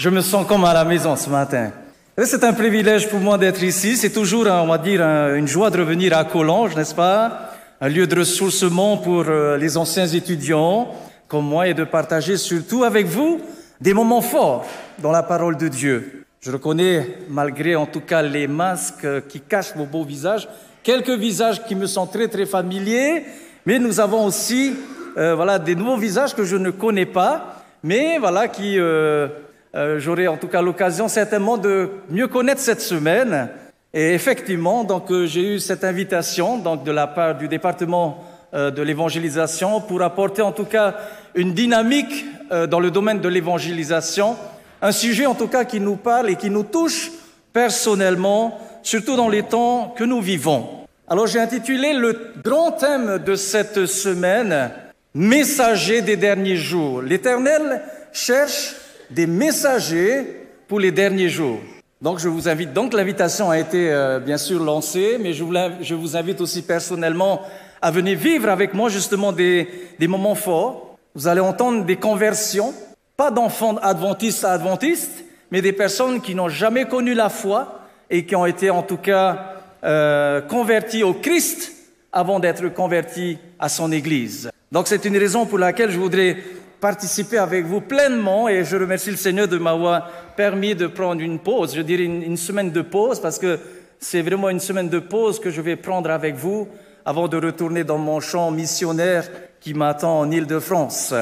Je me sens comme à la maison ce matin. C'est un privilège pour moi d'être ici. C'est toujours, on va dire, une joie de revenir à Collonges, n'est-ce pas? Un lieu de ressourcement pour euh, les anciens étudiants comme moi et de partager surtout avec vous des moments forts dans la parole de Dieu. Je reconnais, malgré en tout cas les masques qui cachent vos beaux visages, quelques visages qui me sont très très familiers, mais nous avons aussi euh, voilà des nouveaux visages que je ne connais pas, mais voilà qui euh, euh, j'aurai en tout cas l'occasion certainement de mieux connaître cette semaine. Et effectivement, donc j'ai eu cette invitation donc de la part du département de l'évangélisation pour apporter en tout cas une dynamique dans le domaine de l'évangélisation, un sujet en tout cas qui nous parle et qui nous touche personnellement, surtout dans les temps que nous vivons. Alors j'ai intitulé le grand thème de cette semaine Messager des derniers jours. L'Éternel cherche des messagers pour les derniers jours. Donc je vous invite, donc l'invitation a été euh, bien sûr lancée, mais je vous, invite aussi personnellement à venir vivre avec moi justement des, des moments forts. Vous allez entendre des conversions, pas d'enfants adventistes à adventistes, mais des personnes qui n'ont jamais connu la foi et qui ont été en tout cas euh, convertis au Christ avant d'être convertis à son Église. Donc c'est une raison pour laquelle je voudrais participer avec vous pleinement et je remercie le Seigneur de m'avoir permis de prendre une pause, je dirais une, semaine de pause parce que c'est vraiment une semaine de pause que je vais prendre avec vous avant de retourner dans mon champ missionnaire qui m'attend en Île-de-France.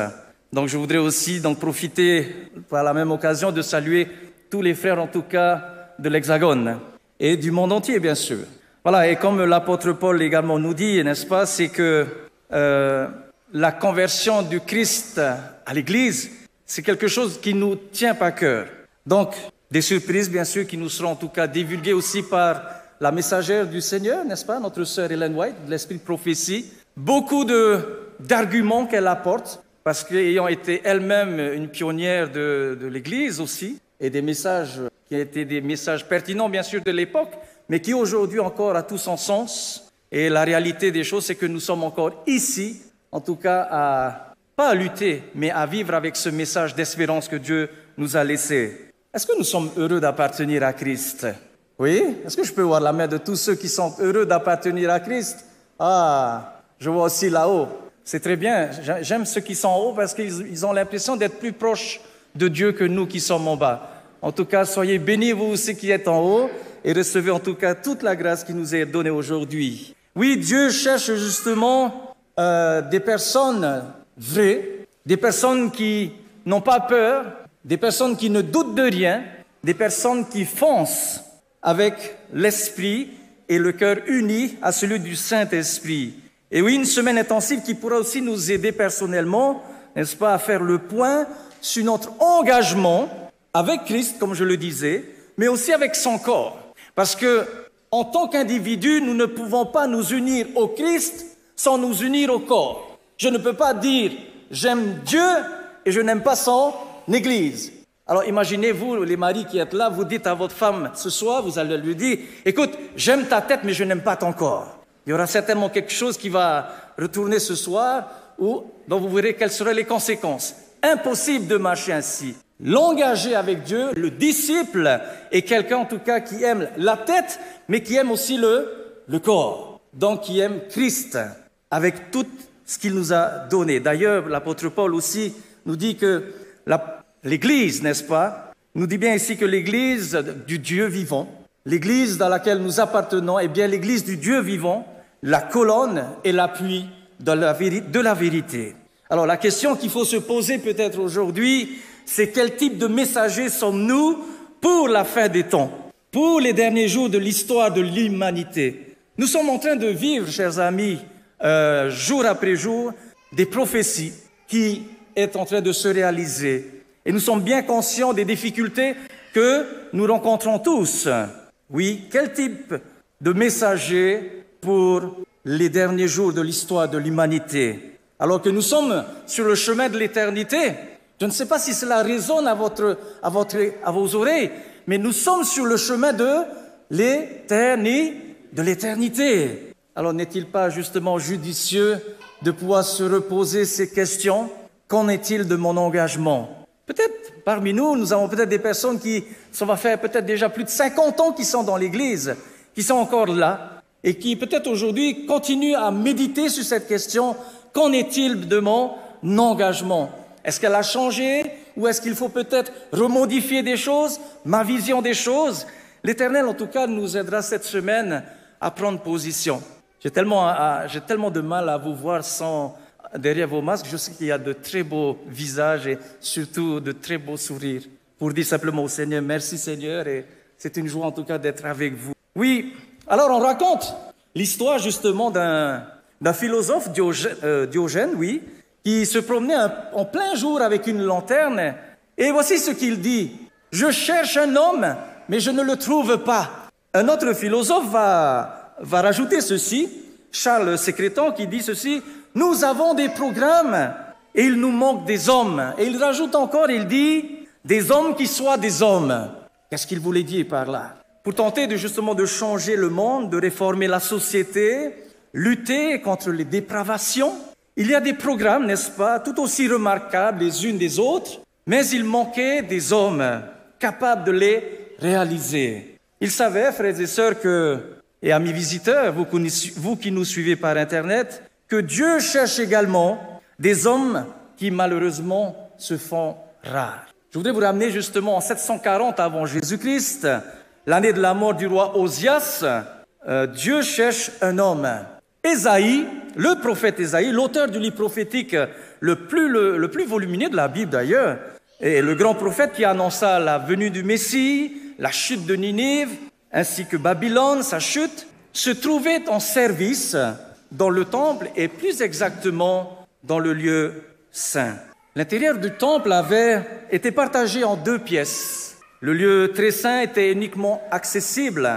Donc je voudrais aussi donc profiter par la même occasion de saluer tous les frères en tout cas de l'Hexagone et du monde entier bien sûr. Voilà, et comme l'apôtre Paul également nous dit, n'est-ce pas, c'est que euh, la conversion du Christ à l'Église, c'est quelque chose qui nous tient à cœur. Donc, des surprises, bien sûr, qui nous seront en tout cas divulguées aussi par la messagère du Seigneur, n'est-ce pas, notre sœur Hélène White, de l'Esprit de prophétie. Beaucoup d'arguments qu'elle apporte, parce qu'ayant été elle-même une pionnière de, de l'Église aussi, et des messages qui étaient des messages pertinents, bien sûr, de l'époque, mais qui aujourd'hui encore a tout son sens. Et la réalité des choses, c'est que nous sommes encore ici en tout cas à, pas à lutter, mais à vivre avec ce message d'espérance que Dieu nous a laissé. Est-ce que nous sommes heureux d'appartenir à Christ? Oui Est-ce que je peux voir la main de tous ceux qui sont heureux d'appartenir à Christ? Ah, je vois aussi là-haut. C'est très bien. J'aime ceux qui sont en haut parce qu'ils ont l'impression d'être plus proches de Dieu que nous qui sommes en bas. En tout cas, soyez bénis, vous aussi qui êtes en haut, et recevez en tout cas toute la grâce qui nous est donnée aujourd'hui. Oui, Dieu cherche justement euh, des personnes vraies, des personnes qui n'ont pas peur, des personnes qui ne doutent de rien, des personnes qui foncent avec l'esprit et le cœur uni à celui du Saint-Esprit. Et oui, une semaine intensive qui pourra aussi nous aider personnellement, n'est-ce pas, à faire le point sur notre engagement avec Christ, comme je le disais, mais aussi avec son corps. Parce que, en tant qu'individu, nous ne pouvons pas nous unir au Christ sans nous unir au corps. Je ne peux pas dire j'aime Dieu et je n'aime pas son Église. Alors imaginez-vous, les maris qui êtes là, vous dites à votre femme ce soir, vous allez lui dire, écoute, j'aime ta tête mais je n'aime pas ton corps. Il y aura certainement quelque chose qui va retourner ce soir ou dont vous verrez quelles seraient les conséquences. Impossible de marcher ainsi. L'engager avec Dieu, le disciple, est quelqu'un en tout cas qui aime la tête, mais qui aime aussi le, le corps. Donc qui aime Christ avec tout ce qu'il nous a donné. D'ailleurs, l'apôtre Paul aussi nous dit que l'Église, n'est-ce pas, nous dit bien ici que l'Église du Dieu vivant, l'Église dans laquelle nous appartenons, est bien l'Église du Dieu vivant, la colonne et l'appui de la, de la vérité. Alors la question qu'il faut se poser peut-être aujourd'hui, c'est quel type de messagers sommes-nous pour la fin des temps, pour les derniers jours de l'histoire de l'humanité? Nous sommes en train de vivre, chers amis, euh, jour après jour des prophéties qui est en train de se réaliser. Et nous sommes bien conscients des difficultés que nous rencontrons tous. Oui, quel type de messager pour les derniers jours de l'histoire de l'humanité? Alors que nous sommes sur le chemin de l'éternité, je ne sais pas si cela résonne à, votre, à, votre, à vos oreilles, mais nous sommes sur le chemin de l'éternité. Alors n'est-il pas justement judicieux de pouvoir se reposer ces questions? Qu'en est-il de mon engagement? Peut-être parmi nous, nous avons peut-être des personnes qui, ça va faire peut-être déjà plus de 50 ans qui sont dans l'Église, qui sont encore là, et qui peut-être aujourd'hui continuent à méditer sur cette question, qu'en est-il de mon engagement? Est-ce qu'elle a changé ou est-ce qu'il faut peut-être remodifier des choses, ma vision des choses? L'Éternel, en tout cas, nous aidera cette semaine à prendre position. J'ai tellement, j'ai tellement de mal à vous voir sans derrière vos masques, je sais qu'il y a de très beaux visages et surtout de très beaux sourires. Pour dire simplement au Seigneur, merci Seigneur, et c'est une joie en tout cas d'être avec vous. Oui, alors on raconte l'histoire justement d'un, philosophe, euh, Diogène, oui, qui se promenait en plein jour avec une lanterne, et voici ce qu'il dit. Je cherche un homme, mais je ne le trouve pas. Un autre philosophe va, va rajouter ceci, Charles Sécrétan, qui dit ceci, nous avons des programmes et il nous manque des hommes. Et il rajoute encore, il dit, des hommes qui soient des hommes. Qu'est-ce qu'il voulait dire par là? Pour tenter de justement de changer le monde, de réformer la société, lutter contre les dépravations, il y a des programmes, n'est-ce pas, tout aussi remarquables les unes des autres, mais il manquait des hommes capables de les réaliser. Il savait, frères et sœurs, que, et amis visiteurs, vous, qui nous suivez par Internet, que Dieu cherche également des hommes qui malheureusement se font rares. Je voudrais vous ramener justement en 740 avant Jésus-Christ, l'année de la mort du roi Osias. Euh, Dieu cherche un homme. Ésaïe, le prophète Ésaïe, l'auteur du livre prophétique le plus, le plus volumineux de la Bible d'ailleurs, et le grand prophète qui annonça la venue du Messie, la chute de Ninive, ainsi que Babylone, sa chute, se trouvait en service dans le temple et plus exactement dans le lieu saint. L'intérieur du temple avait été partagé en deux pièces. Le lieu très saint était uniquement accessible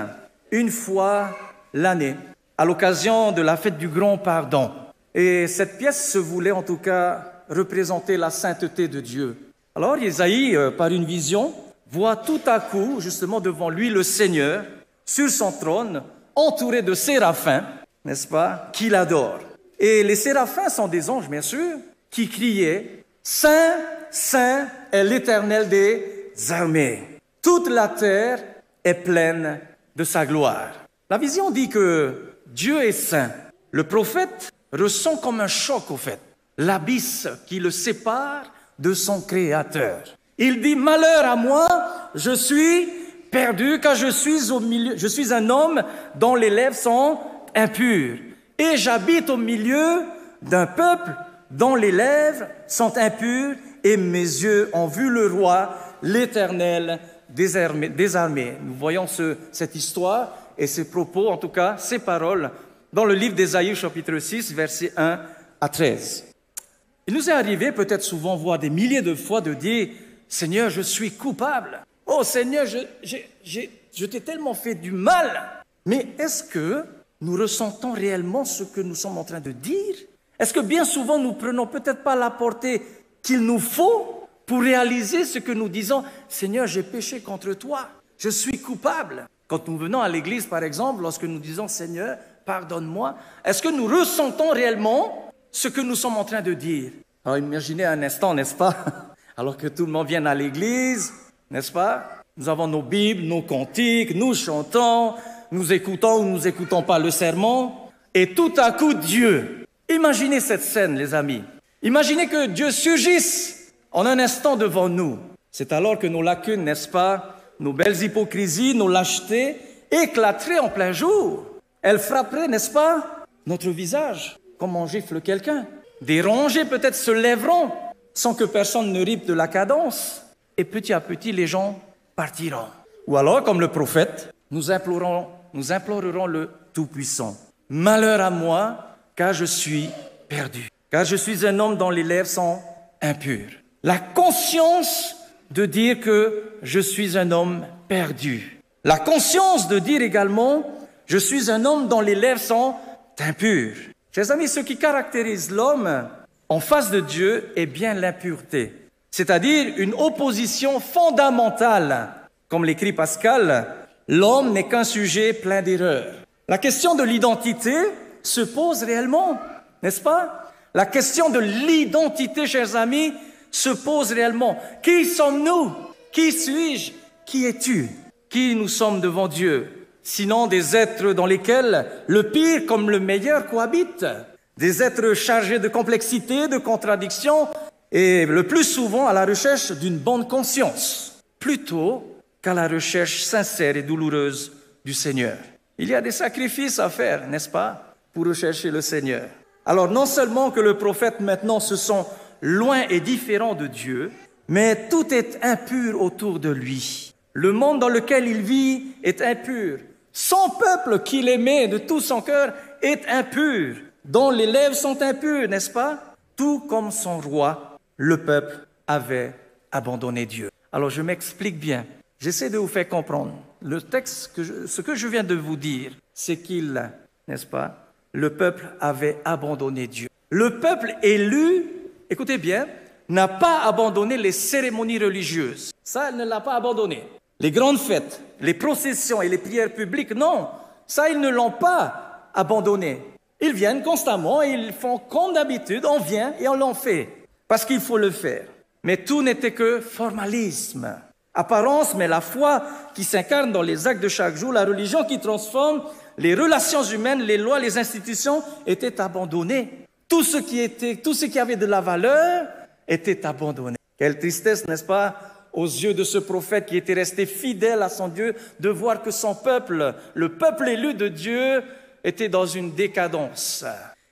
une fois l'année, à l'occasion de la fête du grand pardon. Et cette pièce se voulait en tout cas représenter la sainteté de Dieu. Alors Isaïe, euh, par une vision, voit tout à coup, justement devant lui, le Seigneur sur son trône, entouré de séraphins, n'est-ce pas, qu'il adore. Et les séraphins sont des anges, bien sûr, qui criaient Saint, Saint est l'Éternel des armées. Toute la terre est pleine de sa gloire. La vision dit que Dieu est saint. Le prophète ressent comme un choc, au fait, l'abysse qui le sépare de son Créateur. Il dit, malheur à moi, je suis perdu car je suis au milieu, je suis un homme dont les lèvres sont impur. Et j'habite au milieu d'un peuple dont les lèvres sont impures et mes yeux ont vu le roi, l'Éternel des armées. Nous voyons cette histoire et ces propos, en tout cas ces paroles, dans le livre d'Ésaïe chapitre 6, versets 1 à 13. Il nous est arrivé peut-être souvent, voire des milliers de fois, de dire, Seigneur, je suis coupable. Oh Seigneur, je, je t'ai tellement fait du mal. Mais est-ce que nous ressentons réellement ce que nous sommes en train de dire? Est-ce que bien souvent nous prenons peut-être pas la portée qu'il nous faut pour réaliser ce que nous disons? Seigneur, j'ai péché contre toi, je suis coupable. Quand nous venons à l'église, par exemple, lorsque nous disons Seigneur, pardonne-moi, est-ce que nous ressentons réellement ce que nous sommes en train de dire? Alors imaginez un instant, n'est-ce pas? Alors que tout le monde vient à l'église, n'est-ce pas? Nous avons nos Bibles, nos cantiques, nous chantons, nous écoutons ou nous écoutons pas le serment, et tout à coup Dieu. Imaginez cette scène, les amis. Imaginez que Dieu surgisse en un instant devant nous. C'est alors que nos lacunes, n'est-ce pas, nos belles hypocrisies, nos lâchetés, éclateraient en plein jour. Elles frapperaient, n'est-ce pas, notre visage, comme on gifle quelqu'un. Des peut-être se lèveront sans que personne ne ripe de la cadence. Et petit à petit, les gens partiront. Ou alors, comme le prophète, nous implorons nous implorerons le Tout-Puissant. Malheur à moi, car je suis perdu, car je suis un homme dont les lèvres sont impures. La conscience de dire que je suis un homme perdu. La conscience de dire également, je suis un homme dont les lèvres sont impures. Chers amis, ce qui caractérise l'homme en face de Dieu est bien l'impureté, c'est-à-dire une opposition fondamentale, comme l'écrit Pascal, L'homme n'est qu'un sujet plein d'erreurs. La question de l'identité se pose réellement, n'est-ce pas? La question de l'identité, chers amis, se pose réellement. Qui sommes-nous? Qui suis-je? Qui es-tu? Qui nous sommes devant Dieu Sinon des êtres dans lesquels le pire comme le meilleur cohabitent? Des êtres chargés de complexité, de contradictions et le plus souvent à la recherche d'une bonne conscience, plutôt qu'à la recherche sincère et douloureuse du Seigneur. Il y a des sacrifices à faire, n'est-ce pas, pour rechercher le Seigneur. Alors non seulement que le prophète maintenant se sent loin et différent de Dieu, mais tout est impur autour de lui. Le monde dans lequel il vit est impur. Son peuple qu'il aimait de tout son cœur est impur, dont les lèvres sont impures, n'est-ce pas? Tout comme son roi, le peuple avait abandonné Dieu. Alors je m'explique bien. J'essaie de vous faire comprendre. Le texte, ce que je viens de vous dire, c'est qu'il, n'est-ce pas, le peuple avait abandonné Dieu. Le peuple élu, écoutez bien, n'a pas abandonné les cérémonies religieuses. Ça, il ne l'a pas abandonné. Les grandes fêtes, les processions et les prières publiques, non. Ça, ils ne l'ont pas abandonné. Ils viennent constamment et ils font comme d'habitude, on vient et on l'en fait. Parce qu'il faut le faire. Mais tout n'était que formalisme. Apparence, mais la foi qui s'incarne dans les actes de chaque jour, la religion qui transforme les relations humaines, les lois, les institutions étaient abandonnées. Tout ce qui était, tout ce qui avait de la valeur était abandonné. Quelle tristesse, n'est-ce pas, aux yeux de ce prophète qui était resté fidèle à son Dieu, de voir que son peuple, le peuple élu de Dieu, était dans une décadence.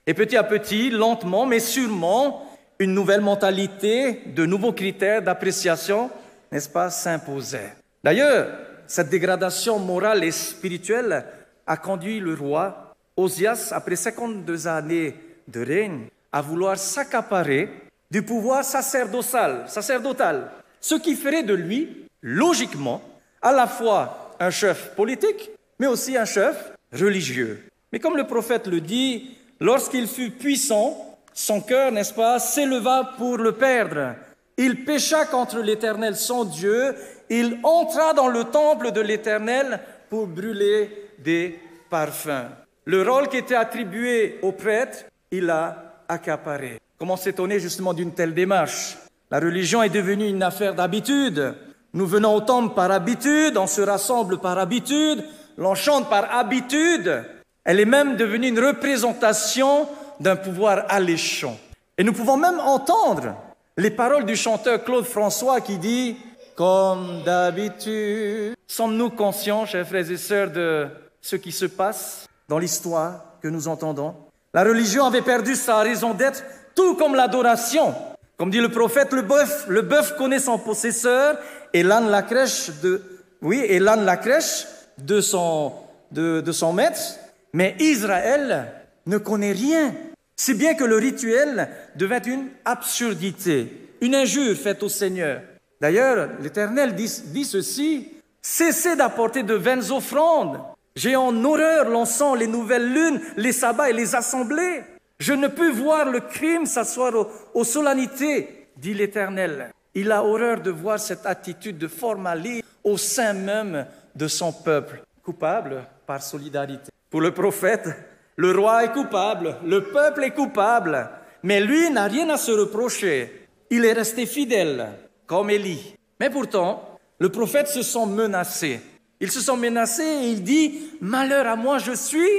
Et petit à petit, lentement, mais sûrement, une nouvelle mentalité, de nouveaux critères d'appréciation, n'est-ce pas, s'imposaient. D'ailleurs, cette dégradation morale et spirituelle a conduit le roi Osias, après 52 années de règne, à vouloir s'accaparer du pouvoir sacerdotal, sacerdotal, ce qui ferait de lui, logiquement, à la fois un chef politique, mais aussi un chef religieux. Mais comme le prophète le dit, lorsqu'il fut puissant, son cœur, n'est-ce pas, s'éleva pour le perdre. Il pécha contre l'Éternel son Dieu, il entra dans le temple de l'Éternel pour brûler des parfums. Le rôle qui était attribué au prêtre, il l'a accaparé. Comment s'étonner justement d'une telle démarche? La religion est devenue une affaire d'habitude. Nous venons au temple par habitude, on se rassemble par habitude, l'on chante par habitude. Elle est même devenue une représentation d'un pouvoir alléchant. Et nous pouvons même entendre les paroles du chanteur Claude François qui dit Comme d'habitude. Sommes-nous conscients, chers frères et sœurs, de ce qui se passe dans l'histoire que nous entendons? La religion avait perdu sa raison d'être, tout comme l'adoration. Comme dit le prophète, le bœuf, connaît son possesseur et l'âne la crèche de, oui, et l'âne la crèche de son, de, de son maître. Mais Israël ne connaît rien. Si bien que le rituel devint une absurdité, une injure faite au Seigneur. D'ailleurs, l'Éternel dit, ceci, cessez d'apporter de vaines offrandes j'ai en horreur l'encens, les nouvelles lunes, les sabbats et les assemblées. Je ne peux voir le crime s'asseoir aux, solennités, dit l'Éternel. Il a horreur de voir cette attitude de formalisme au sein même de son peuple, coupable par solidarité. Pour le prophète, le roi est coupable, le peuple est coupable, mais lui n'a rien à se reprocher. Il est resté fidèle, comme Élie. Mais pourtant, le prophète se sent menacé. Ils se sont menacés et il dit, malheur à moi, je suis,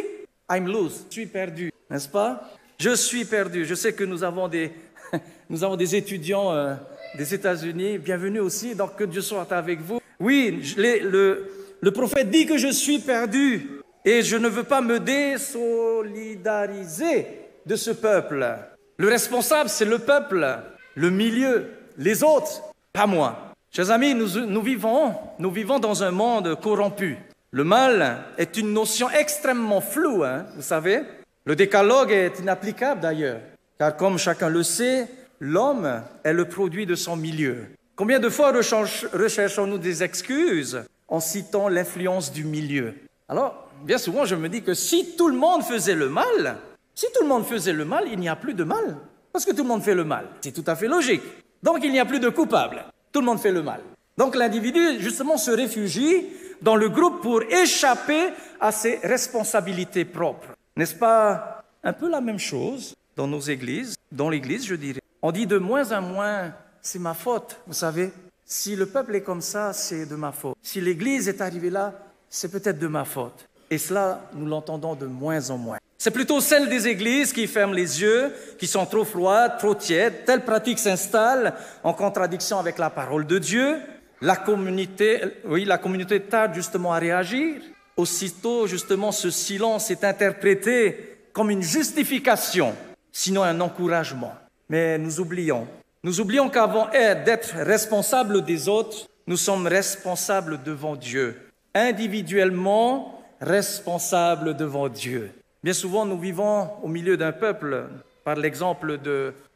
I'm lost, je suis perdu, n'est-ce pas Je suis perdu. Je sais que nous avons des, nous avons des étudiants euh, des États-Unis. Bienvenue aussi, donc que Dieu soit avec vous. Oui, le, le prophète dit que je suis perdu et je ne veux pas me désolidariser de ce peuple. Le responsable, c'est le peuple, le milieu, les autres, pas moi. Chers amis, nous, vivons, nous vivons dans un monde corrompu. Le mal est une notion extrêmement floue, hein, vous savez. Le décalogue est inapplicable d'ailleurs, car comme chacun le sait, l'homme est le produit de son milieu. Combien de fois recherchons-nous des excuses en citant l'influence du milieu? Alors, bien souvent, je me dis que si tout le monde faisait le mal, si tout le monde faisait le mal, il n'y a plus de mal, parce que tout le monde fait le mal. C'est tout à fait logique. Donc, il n'y a plus de coupables. Tout le monde fait le mal. Donc l'individu, justement, se réfugie dans le groupe pour échapper à ses responsabilités propres. N'est-ce pas un peu la même chose dans nos églises, dans l'église, je dirais? On dit de moins en moins c'est ma faute, vous savez. Si le peuple est comme ça, c'est de ma faute. Si l'Église est arrivée là, c'est peut-être de ma faute. Et cela, nous l'entendons de moins en moins. C'est plutôt celle des églises qui ferment les yeux, qui sont trop froides, trop tièdes. Telle pratique s'installe en contradiction avec la parole de Dieu. La communauté, oui, la communauté tarde justement à réagir. Aussitôt, justement, ce silence est interprété comme une justification, sinon un encouragement. Mais nous oublions. Nous oublions qu'avant d'être responsables des autres, nous sommes responsables devant Dieu. Individuellement, responsables devant Dieu. Bien souvent, nous vivons au milieu d'un peuple. Par l'exemple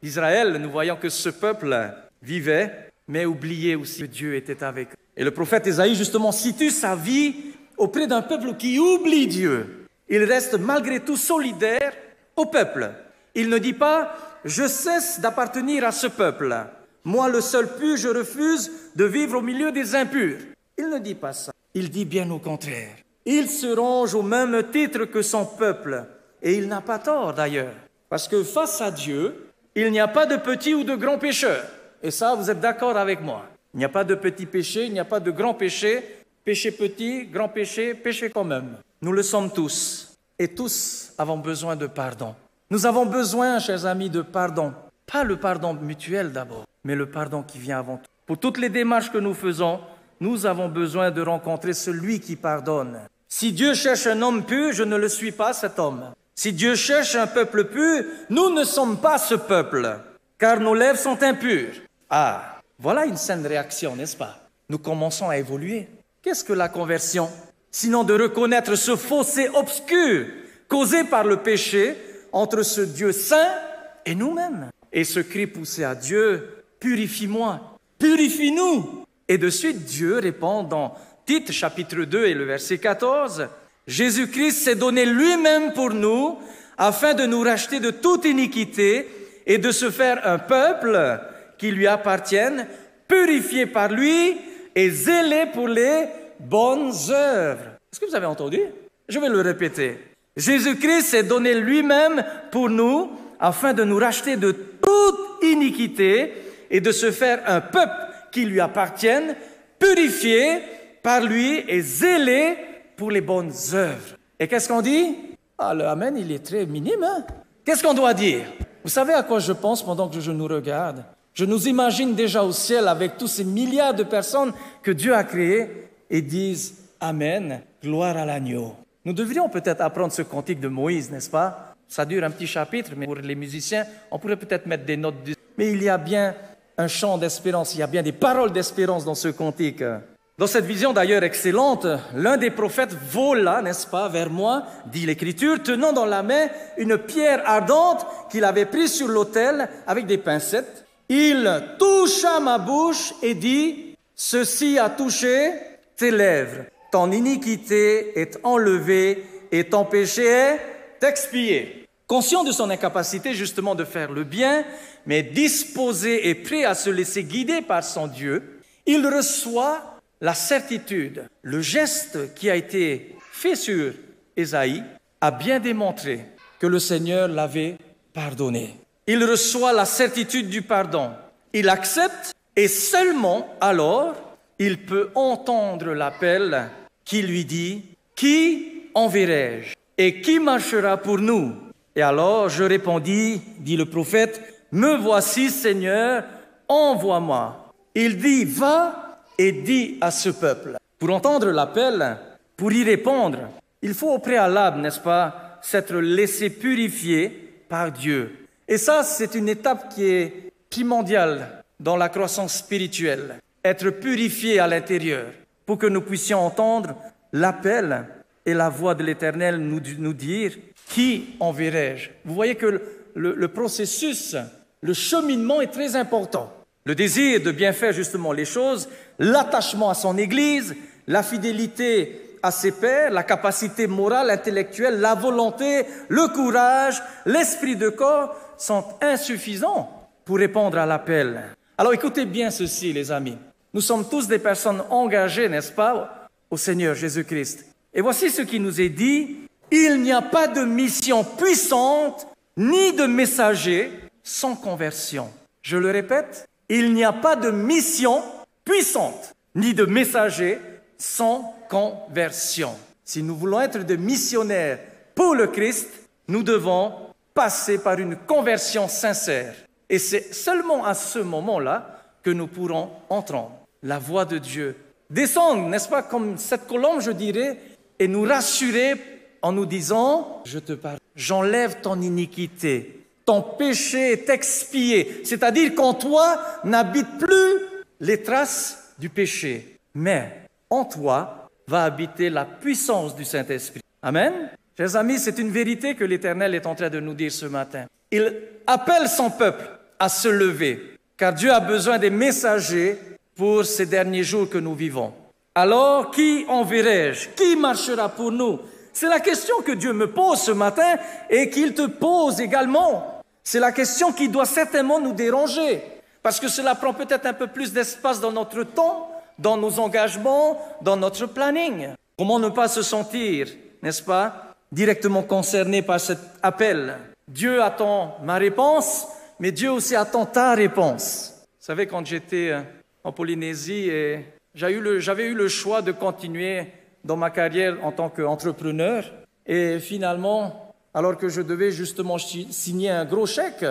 d'Israël, nous voyons que ce peuple vivait, mais oubliait aussi que Dieu était avec eux. Et le prophète Isaïe, justement, situe sa vie auprès d'un peuple qui oublie Dieu. Il reste malgré tout solidaire au peuple. Il ne dit pas, je cesse d'appartenir à ce peuple. Moi, le seul pu, je refuse de vivre au milieu des impurs. Il ne dit pas ça. Il dit bien au contraire. Il se range au même titre que son peuple. Et il n'a pas tort d'ailleurs. Parce que face à Dieu, il n'y a pas de petits ou de grands pécheurs. Et ça, vous êtes d'accord avec moi. Il n'y a pas de petits péchés, il n'y a pas de grands péchés. Péché petit, grand péché, péché quand même. Nous le sommes tous. Et tous avons besoin de pardon. Nous avons besoin, chers amis, de pardon. Pas le pardon mutuel d'abord, mais le pardon qui vient avant tout. Pour toutes les démarches que nous faisons, nous avons besoin de rencontrer celui qui pardonne. Si Dieu cherche un homme pur, je ne le suis pas, cet homme. Si Dieu cherche un peuple pur, nous ne sommes pas ce peuple, car nos lèvres sont impures. Ah, voilà une saine réaction, n'est-ce pas? Nous commençons à évoluer. Qu'est-ce que la conversion? Sinon de reconnaître ce fossé obscur causé par le péché entre ce Dieu saint et nous-mêmes. Et ce cri poussé à Dieu, purifie-moi, purifie-nous. Et de suite, Dieu répond dans Tite chapitre 2 et le verset 14, Jésus-Christ s'est donné lui-même pour nous afin de nous racheter de toute iniquité et de se faire un peuple qui lui appartienne, purifié par lui et zélé pour les bonnes œuvres. Est-ce que vous avez entendu? Je vais le répéter. Jésus-Christ s'est donné lui-même pour nous afin de nous racheter de toute iniquité et de se faire un peuple qui lui appartienne, purifié par lui et zélé pour les bonnes œuvres. Et qu'est-ce qu'on dit? Ah, le Amen, il est très minime. Hein? Qu'est-ce qu'on doit dire? Vous savez à quoi je pense pendant que je nous regarde? Je nous imagine déjà au ciel avec tous ces milliards de personnes que Dieu a créées et disent Amen, gloire à l'agneau. Nous devrions peut-être apprendre ce cantique de Moïse, n'est-ce pas? Ça dure un petit chapitre, mais pour les musiciens, on pourrait peut-être mettre des notes. Mais il y a bien un chant d'espérance, il y a bien des paroles d'espérance dans ce cantique. Dans cette vision d'ailleurs excellente, l'un des prophètes vola, n'est-ce pas, vers moi, dit l'Écriture, tenant dans la main une pierre ardente qu'il avait prise sur l'autel avec des pincettes. Il toucha ma bouche et dit, ceci a touché tes lèvres. Ton iniquité est enlevée et ton péché est expié. Conscient de son incapacité justement de faire le bien, mais disposé et prêt à se laisser guider par son Dieu, il reçoit la certitude, le geste qui a été fait sur Ésaïe a bien démontré que le Seigneur l'avait pardonné. Il reçoit la certitude du pardon. Il accepte et seulement alors il peut entendre l'appel qui lui dit, Qui enverrai-je et qui marchera pour nous? Et alors je répondis, dit le prophète, Me voici Seigneur, envoie-moi. Il dit, Va et dit à ce peuple. Pour entendre l'appel, pour y répondre, il faut au préalable, n'est-ce pas, s'être laissé purifier par Dieu. Et ça, c'est une étape qui est primordiale dans la croissance spirituelle. Être purifié à l'intérieur pour que nous puissions entendre l'appel et la voix de l'Éternel nous, dire, qui enverrai-je? Vous voyez que le processus, le cheminement est très important. Le désir de bien faire justement les choses, l'attachement à son Église, la fidélité à ses pères, la capacité morale, intellectuelle, la volonté, le courage, l'esprit de corps sont insuffisants pour répondre à l'appel. Alors écoutez bien ceci, les amis. Nous sommes tous des personnes engagées, n'est-ce pas, au Seigneur Jésus-Christ. Et voici ce qui nous est dit. Il n'y a pas de mission puissante ni de messager sans conversion. Je le répète, Il n'y a pas de mission puissante, ni de messager sans conversion. Si nous voulons être des missionnaires pour le Christ, nous devons passer par une conversion sincère. Et c'est seulement à ce moment-là que nous pourrons entendre la voix de Dieu descendre, n'est-ce pas, comme cette colombe, je dirais, et nous rassurer en nous disant, je te parle, j'enlève ton iniquité, ton péché est expié, c'est-à-dire qu'en toi n'habitent plus les traces du péché, mais en toi va habiter la puissance du Saint-Esprit. Amen. Chers amis, c'est une vérité que l'Éternel est en train de nous dire ce matin. Il appelle son peuple à se lever, car Dieu a besoin des messagers pour ces derniers jours que nous vivons. Alors, qui enverrai-je? Qui marchera pour nous? C'est la question que Dieu me pose ce matin et qu'il te pose également. C'est la question qui doit certainement nous déranger, parce que cela prend peut-être un peu plus d'espace dans notre temps, dans nos engagements, dans notre planning. Comment ne pas se sentir, n'est-ce pas, directement concerné par cet appel? Dieu attend ma réponse, mais Dieu aussi attend ta réponse. Vous savez, quand j'étais euh, en Polynésie, j'avais eu, le choix de continuer dans ma carrière en tant qu'entrepreneur. Et finalement, alors que je devais justement signer un gros chèque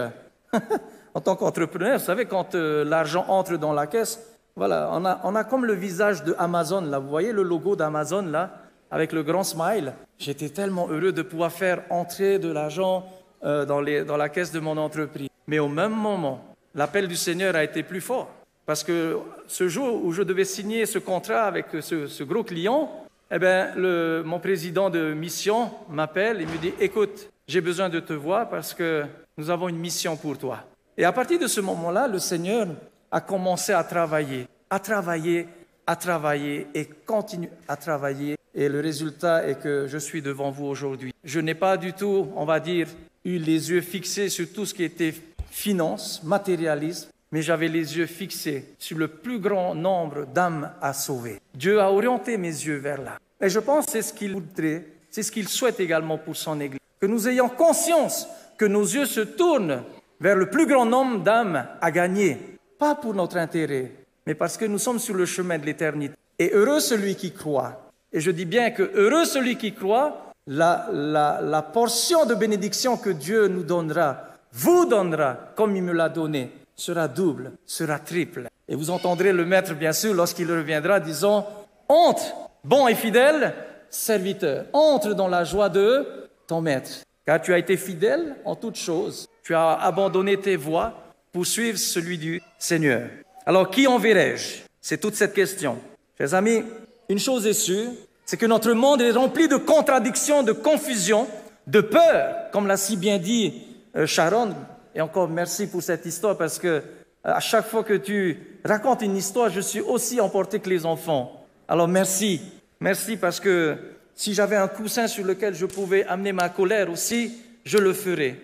en tant qu'entrepreneur, vous savez, quand euh, l'argent entre dans la caisse, voilà, on a, comme le visage de Amazon, là. Vous voyez le logo d'Amazon, là avec le grand smile? J'étais tellement heureux de pouvoir faire entrer de l'argent euh, dans, la caisse de mon entreprise. Mais au même moment, l'appel du Seigneur a été plus fort. Parce que ce jour où je devais signer ce contrat avec ce, gros client, eh bien, mon président de mission m'appelle et me dit, écoute, j'ai besoin de te voir parce que nous avons une mission pour toi. Et à partir de ce moment-là, le Seigneur a commencé à travailler, à travailler, à travailler et continue à travailler et le résultat est que je suis devant vous aujourd'hui. Je n'ai pas du tout, on va dire, eu les yeux fixés sur tout ce qui était finance, matérialisme, mais j'avais les yeux fixés sur le plus grand nombre d'âmes à sauver. Dieu a orienté mes yeux vers là. Et je pense que c'est ce qu'il voudrait, c'est ce qu'il souhaite également pour son Église. Que nous ayons conscience que nos yeux se tournent vers le plus grand nombre d'âmes à gagner, pas pour notre intérêt, mais parce que nous sommes sur le chemin de l'éternité. Et heureux celui qui croit et je dis bien que heureux celui qui croit, la, portion de bénédiction que Dieu nous donnera, vous donnera, comme il me l'a donné, sera double, sera triple. Et vous entendrez le maître, bien sûr, lorsqu'il reviendra, disant, entre, bon et fidèle serviteur, entre dans la joie de ton maître, car tu as été fidèle en toutes choses, tu as abandonné tes voies pour suivre celui du Seigneur. Alors, qui enverrai-je? C'est toute cette question. Chers amis, une chose est sûre, c'est que notre monde est rempli de contradictions, de confusion, de peur, comme l'a si bien dit euh, Sharon. Et encore merci pour cette histoire parce que euh, à chaque fois que tu racontes une histoire, je suis aussi emporté que les enfants. Alors merci, merci parce que si j'avais un coussin sur lequel je pouvais amener ma colère aussi, je le ferais.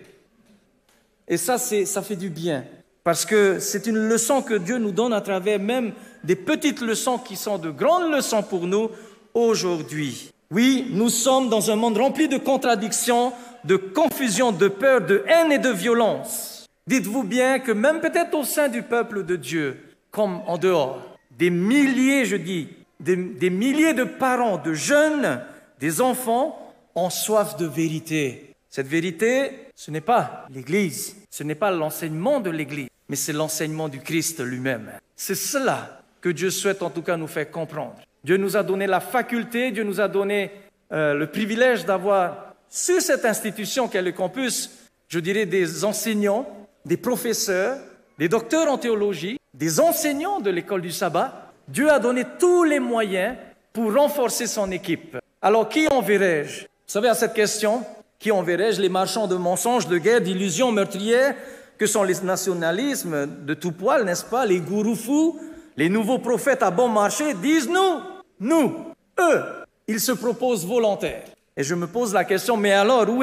Et ça, ça fait du bien parce que c'est une leçon que Dieu nous donne à travers même des petites leçons qui sont de grandes leçons pour nous aujourd'hui. Oui, nous sommes dans un monde rempli de contradictions, de confusion, de peur, de haine et de violence. Dites-vous bien que même peut-être au sein du peuple de Dieu, comme en dehors, des milliers, je dis, des, milliers de parents, de jeunes, des enfants ont soif de vérité. Cette vérité, ce n'est pas l'Église, ce n'est pas l'enseignement de l'Église, mais c'est l'enseignement du Christ lui-même. C'est cela que Dieu souhaite en tout cas nous faire comprendre. Dieu nous a donné la faculté, Dieu nous a donné euh, le privilège d'avoir sur cette institution qu'est le campus, je dirais des enseignants, des professeurs, des docteurs en théologie, des enseignants de l'école du sabbat. Dieu a donné tous les moyens pour renforcer son équipe. Alors qui enverrai-je? Vous savez, à cette question, qui enverrai-je? Les marchands de mensonges, de guerre, d'illusions meurtrières, que sont les nationalismes de tout poil, n'est-ce pas? Les gourous fous, les nouveaux prophètes à bon marché disent nous, nous, eux, ils se proposent volontaires. Et je me pose la question, mais alors où,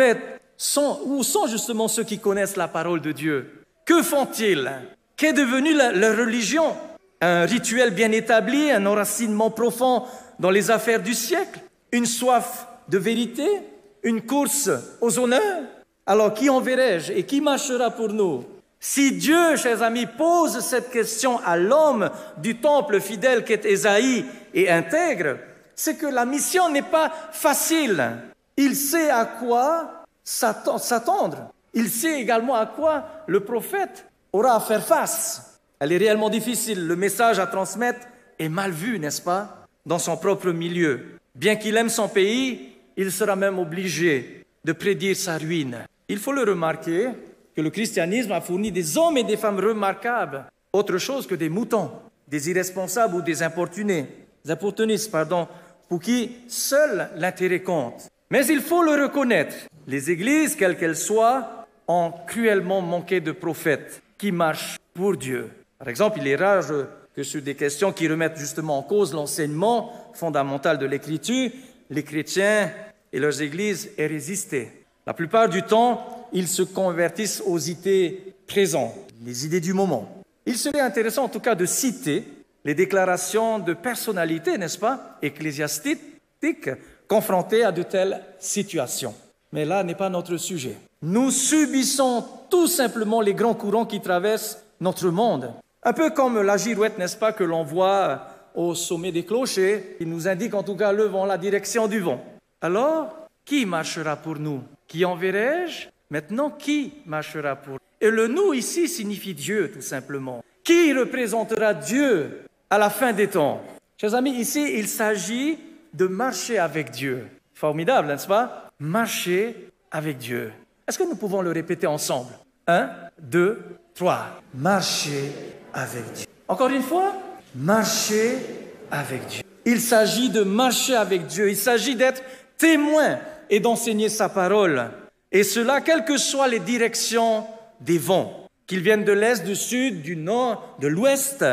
sont, où sont justement ceux qui connaissent la parole de Dieu? Que font-ils? Qu'est devenue leur religion? Un rituel bien établi, un enracinement profond dans les affaires du siècle Une soif de vérité Une course aux honneurs Alors qui enverrai-je et qui marchera pour nous? Si Dieu, chers amis, pose cette question à l'homme du temple fidèle qu'est Ésaïe et intègre, c'est que la mission n'est pas facile. Il sait à quoi s'attendre. Il sait également à quoi le prophète aura à faire face. Elle est réellement difficile. Le message à transmettre est mal vu, n'est-ce pas, dans son propre milieu. Bien qu'il aime son pays, il sera même obligé de prédire sa ruine. Il faut le remarquer que le christianisme a fourni des hommes et des femmes remarquables, autre chose que des moutons, des irresponsables ou des importunés, des pardon, pour qui seul l'intérêt compte. Mais il faut le reconnaître, les églises, quelles qu'elles soient, ont cruellement manqué de prophètes qui marchent pour Dieu. Par exemple, il est rare que sur des questions qui remettent justement en cause l'enseignement fondamental de l'Écriture, les chrétiens et leurs églises aient résisté. La plupart du temps, ils se convertissent aux idées présentes, les idées du moment. Il serait intéressant en tout cas de citer les déclarations de personnalités, n'est-ce pas, ecclésiastiques, confrontées à de telles situations. Mais là n'est pas notre sujet. Nous subissons tout simplement les grands courants qui traversent notre monde. Un peu comme la girouette, n'est-ce pas, que l'on voit au sommet des clochers, qui nous indique en tout cas le vent, la direction du vent. Alors, qui marchera pour nous? Qui enverrai-je? Maintenant, qui marchera pour nous? Et le nous ici signifie Dieu, tout simplement. Qui représentera Dieu à la fin des temps? Chers amis, ici, il s'agit de marcher avec Dieu. Formidable, n'est-ce pas? Marcher avec Dieu. Est-ce que nous pouvons le répéter ensemble? Un, deux, trois. Marcher Encore une fois, marcher avec Dieu. Il s'agit de marcher avec Dieu. Il s'agit d'être témoin et d'enseigner sa parole. Et cela, quelles que soient les directions des vents, qu'ils viennent de l'est, du sud, du nord, de l'ouest.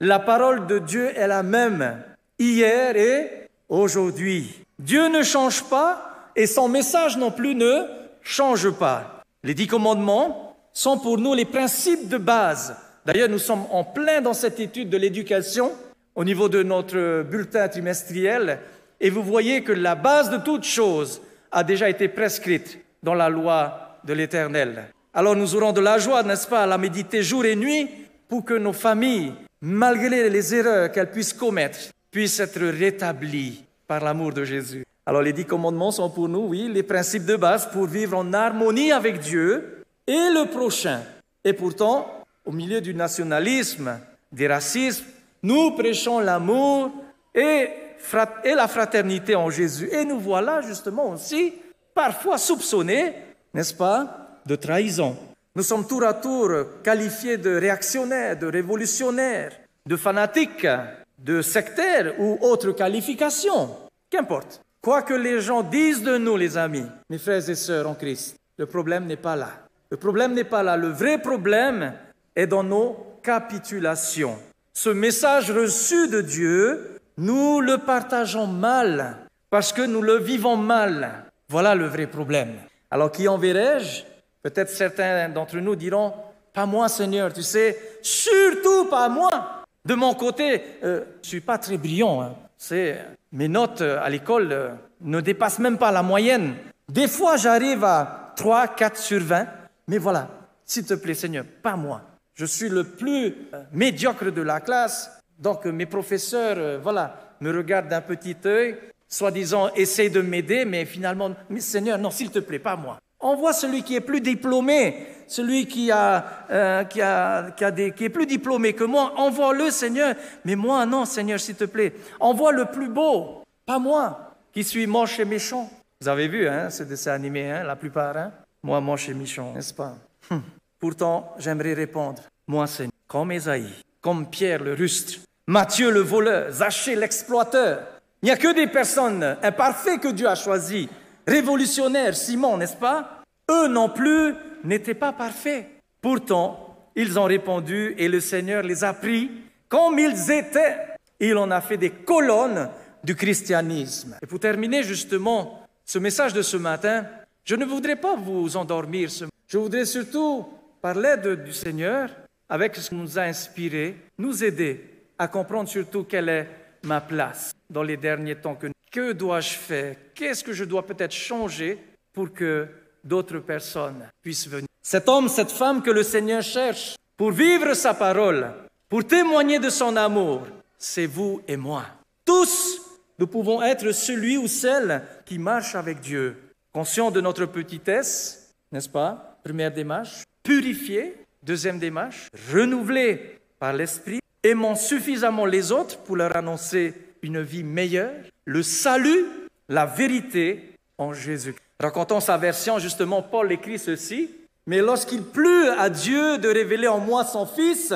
La parole de Dieu est la même hier et aujourd'hui. Dieu ne change pas et son message non plus ne change pas. Les dix commandements sont pour nous les principes de base. D'ailleurs, nous sommes en plein dans cette étude de l'éducation au niveau de notre bulletin trimestriel et vous voyez que la base de toute chose a déjà été prescrite dans la loi de l'Éternel. Alors nous aurons de la joie, n'est-ce pas, à la méditer jour et nuit pour que nos familles, malgré les erreurs qu'elles puissent commettre, puissent être rétablies par l'amour de Jésus. Alors les dix commandements sont pour nous, oui, les principes de base pour vivre en harmonie avec Dieu et le prochain. Et pourtant, au milieu du nationalisme, des racismes, nous prêchons l'amour et, et la fraternité en Jésus. Et nous voilà justement aussi parfois soupçonnés, n'est-ce pas, de trahison. Nous sommes tour à tour qualifiés de réactionnaires, de révolutionnaires, de fanatiques, de sectaires ou autres qualifications. Qu'importe. Quoi que les gens disent de nous, les amis, mes frères et sœurs en Christ, le problème n'est pas là. Le problème n'est pas là. Le vrai problème est dans nos capitulations. Ce message reçu de Dieu, nous le partageons mal parce que nous le vivons mal. Voilà le vrai problème. Alors qui enverrai-je? Peut-être certains d'entre nous diront, pas moi Seigneur, tu sais, surtout pas moi. De mon côté, euh, je ne suis pas très brillant. Hein. Mes notes euh, à l'école euh, ne dépassent même pas la moyenne. Des fois, j'arrive à 3, 4 sur 20. Mais voilà, s'il te plaît Seigneur, pas moi. Je suis le plus médiocre de la classe. Donc mes professeurs, voilà, me regardent d'un petit œil soi-disant, essaye de m'aider, mais finalement, mais Seigneur, non, s'il te plaît, pas moi. Envoie celui qui est plus diplômé, celui qui, a, euh, qui, a, qui, a des, qui est plus diplômé que moi. Envoie-le, Seigneur. Mais moi, non, Seigneur, s'il te plaît. Envoie le plus beau, pas moi, qui suis moche et méchant. Vous avez vu, hein, ce dessin animé, hein, la plupart, hein? Moi, moche et méchant, n'est-ce pas? Hum. Pourtant, j'aimerais répondre, moi, Seigneur, comme Esaïe, comme Pierre le rustre, Matthieu le voleur, Zachée l'exploiteur, il n'y a que des personnes imparfaites que Dieu a choisies. Révolutionnaires, Simon, n'est-ce pas? Eux non plus n'étaient pas parfaits. Pourtant, ils ont répondu et le Seigneur les a pris comme ils étaient. Il en a fait des colonnes du christianisme. Et pour terminer justement ce message de ce matin, je ne voudrais pas vous endormir. Je voudrais surtout, par l'aide du Seigneur, avec ce qui nous a inspiré, nous aider à comprendre surtout quelle est ma place dans les derniers temps. Que, que dois-je faire? Qu'est-ce que je dois peut-être changer pour que d'autres personnes puissent venir? Cet homme, cette femme que le Seigneur cherche pour vivre sa parole, pour témoigner de son amour, c'est vous et moi. Tous, nous pouvons être celui ou celle qui marche avec Dieu, conscient de notre petitesse, n'est-ce pas? Première démarche. Purifié, deuxième démarche. Renouvelé par l'Esprit, aimant suffisamment les autres pour leur annoncer une vie meilleure. Le salut, la vérité en Jésus. Racontant sa version, justement, Paul écrit ceci. Mais lorsqu'il plut à Dieu de révéler en moi son Fils,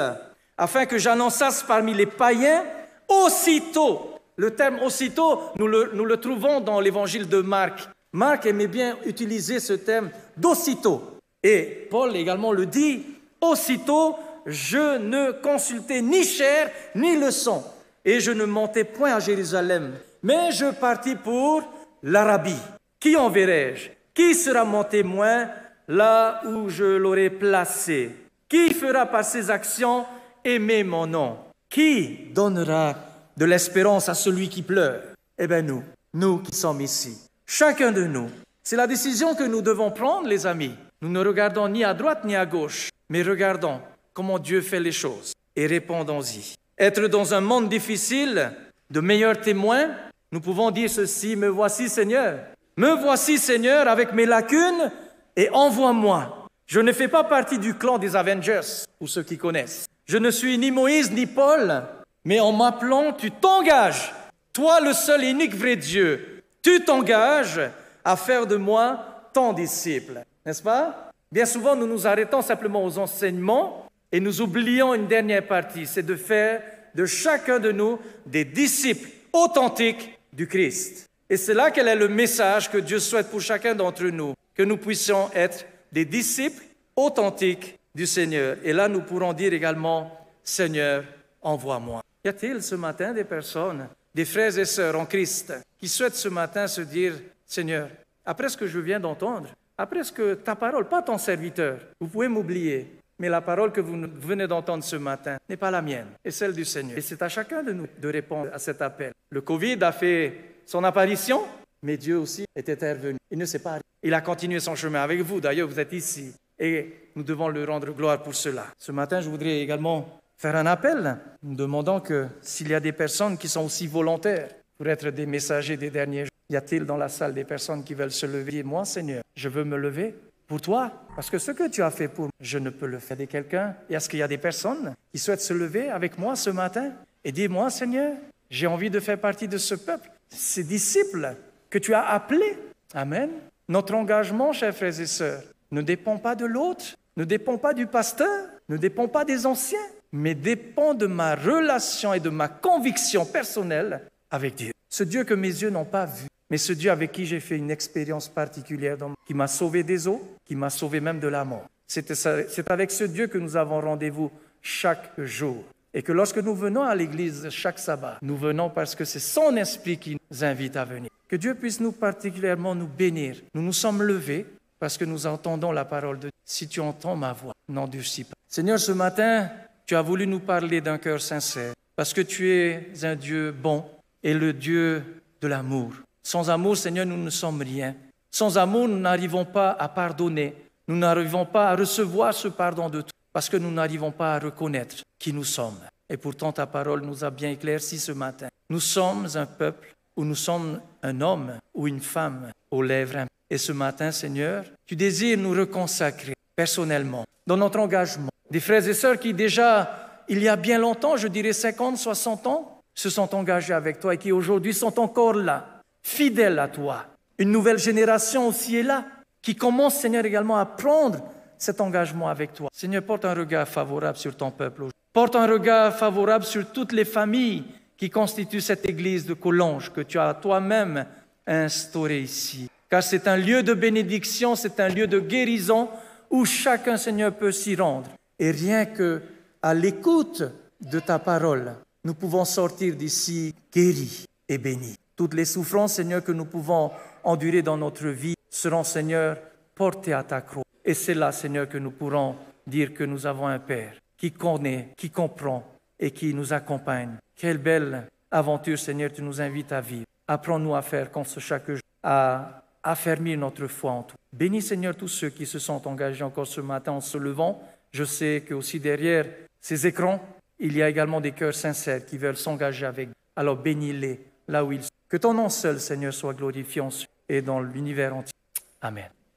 afin que j'annonçasse parmi les païens, aussitôt, le terme aussitôt, nous le, nous le trouvons dans l'évangile de Marc. Marc aimait bien utiliser ce terme d'aussitôt. Et Paul également le dit, aussitôt, je ne consultais ni chair ni leçon, et je ne montais point à Jérusalem, mais je partis pour l'Arabie. Qui enverrai-je? Qui sera mon témoin là où je l'aurai placé? Qui fera par ses actions aimer mon nom? Qui donnera de l'espérance à celui qui pleure? Eh bien nous, nous qui sommes ici, chacun de nous. C'est la décision que nous devons prendre, les amis. Nous ne regardons ni à droite ni à gauche, mais regardons comment Dieu fait les choses et répondons-y. Être dans un monde difficile, de meilleurs témoins, nous pouvons dire ceci, me voici Seigneur, me voici Seigneur avec mes lacunes et envoie-moi. Je ne fais pas partie du clan des Avengers, ou ceux qui connaissent. Je ne suis ni Moïse ni Paul, mais en m'appelant, tu t'engages, toi le seul et unique vrai Dieu, tu t'engages à faire de moi ton disciple. N'est-ce pas? Bien souvent, nous nous arrêtons simplement aux enseignements et nous oublions une dernière partie, c'est de faire de chacun de nous des disciples authentiques du Christ. Et c'est là quel est le message que Dieu souhaite pour chacun d'entre nous que nous puissions être des disciples authentiques du Seigneur. Et là, nous pourrons dire également, Seigneur, envoie-moi. Y a-t-il ce matin des personnes, des frères et sœurs en Christ, qui souhaitent ce matin se dire, Seigneur, après ce que je viens d'entendre, après ce que ta parole, pas ton serviteur, vous pouvez m'oublier, mais la parole que vous venez d'entendre ce matin n'est pas la mienne, et celle du Seigneur. Et c'est à chacun de nous de répondre à cet appel. Le Covid a fait son apparition, mais Dieu aussi est intervenu. Il ne s'est pas Il a continué son chemin avec vous. D'ailleurs, vous êtes ici. Et nous devons lui rendre gloire pour cela. Ce matin, je voudrais également faire un appel, nous demandant que s'il y a des personnes qui sont aussi volontaires pour être des messagers des derniers jours, y a-t-il dans la salle des personnes qui veulent se lever? Moi, Seigneur, je veux me lever pour toi, parce que ce que tu as fait pour moi, je ne peux le faire de quelqu'un. Et est-ce qu'il y a des personnes qui souhaitent se lever avec moi ce matin et dire, moi, Seigneur, j'ai envie de faire partie de ce peuple, ces disciples que tu as appelés? Amen. Notre engagement, chers frères et sœurs, ne dépend pas de l'autre, ne dépend pas du pasteur, ne dépend pas des anciens, mais dépend de ma relation et de ma conviction personnelle avec Dieu. Ce Dieu que mes yeux n'ont pas vu, mais ce Dieu avec qui j'ai fait une expérience particulière, qui m'a sauvé des eaux, qui m'a sauvé même de la mort. C'est avec ce Dieu que nous avons rendez-vous chaque jour. Et que lorsque nous venons à l'église chaque sabbat, nous venons parce que c'est son esprit qui nous invite à venir. Que Dieu puisse nous particulièrement nous bénir. Nous nous sommes levés parce que nous entendons la parole de Dieu. Si tu entends ma voix, n'endurcis pas. Seigneur, ce matin, tu as voulu nous parler d'un cœur sincère parce que tu es un Dieu bon et le Dieu de l'amour. Sans amour, Seigneur, nous ne sommes rien. Sans amour, nous n'arrivons pas à pardonner. Nous n'arrivons pas à recevoir ce pardon de toi parce que nous n'arrivons pas à reconnaître qui nous sommes. Et pourtant, ta parole nous a bien éclairci ce matin. Nous sommes un peuple où nous sommes un homme ou une femme aux lèvres. Et ce matin, Seigneur, tu désires nous reconsacrer personnellement dans notre engagement. Des frères et sœurs qui déjà, il y a bien longtemps, je dirais 50, 60 ans, se sont engagés avec toi et qui aujourd'hui sont encore là, fidèles à toi. Une nouvelle génération aussi est là, qui commence, Seigneur, également à prendre cet engagement avec toi. Seigneur, porte un regard favorable sur ton peuple. Porte un regard favorable sur toutes les familles qui constituent cette église de Collonges que tu as toi-même instaurée ici. Car c'est un lieu de bénédiction, c'est un lieu de guérison où chacun, Seigneur, peut s'y rendre. Et rien que à l'écoute de ta parole, nous pouvons sortir d'ici guéris et bénis. Toutes les souffrances, Seigneur, que nous pouvons endurer dans notre vie seront, Seigneur, portées à ta croix. Et c'est là, Seigneur, que nous pourrons dire que nous avons un Père qui connaît, qui comprend et qui nous accompagne. Quelle belle aventure, Seigneur, tu nous invites à vivre. Apprends-nous à faire comme ce chaque jour, à affermir notre foi en toi. Bénis, Seigneur, tous ceux qui se sont engagés encore ce matin en se levant. Je sais que aussi derrière ces écrans, il y a également des cœurs sincères qui veulent s'engager avec. Nous. Alors bénis-les là où ils sont. Que ton nom seul, Seigneur, soit glorifié en et dans l'univers entier. Amen.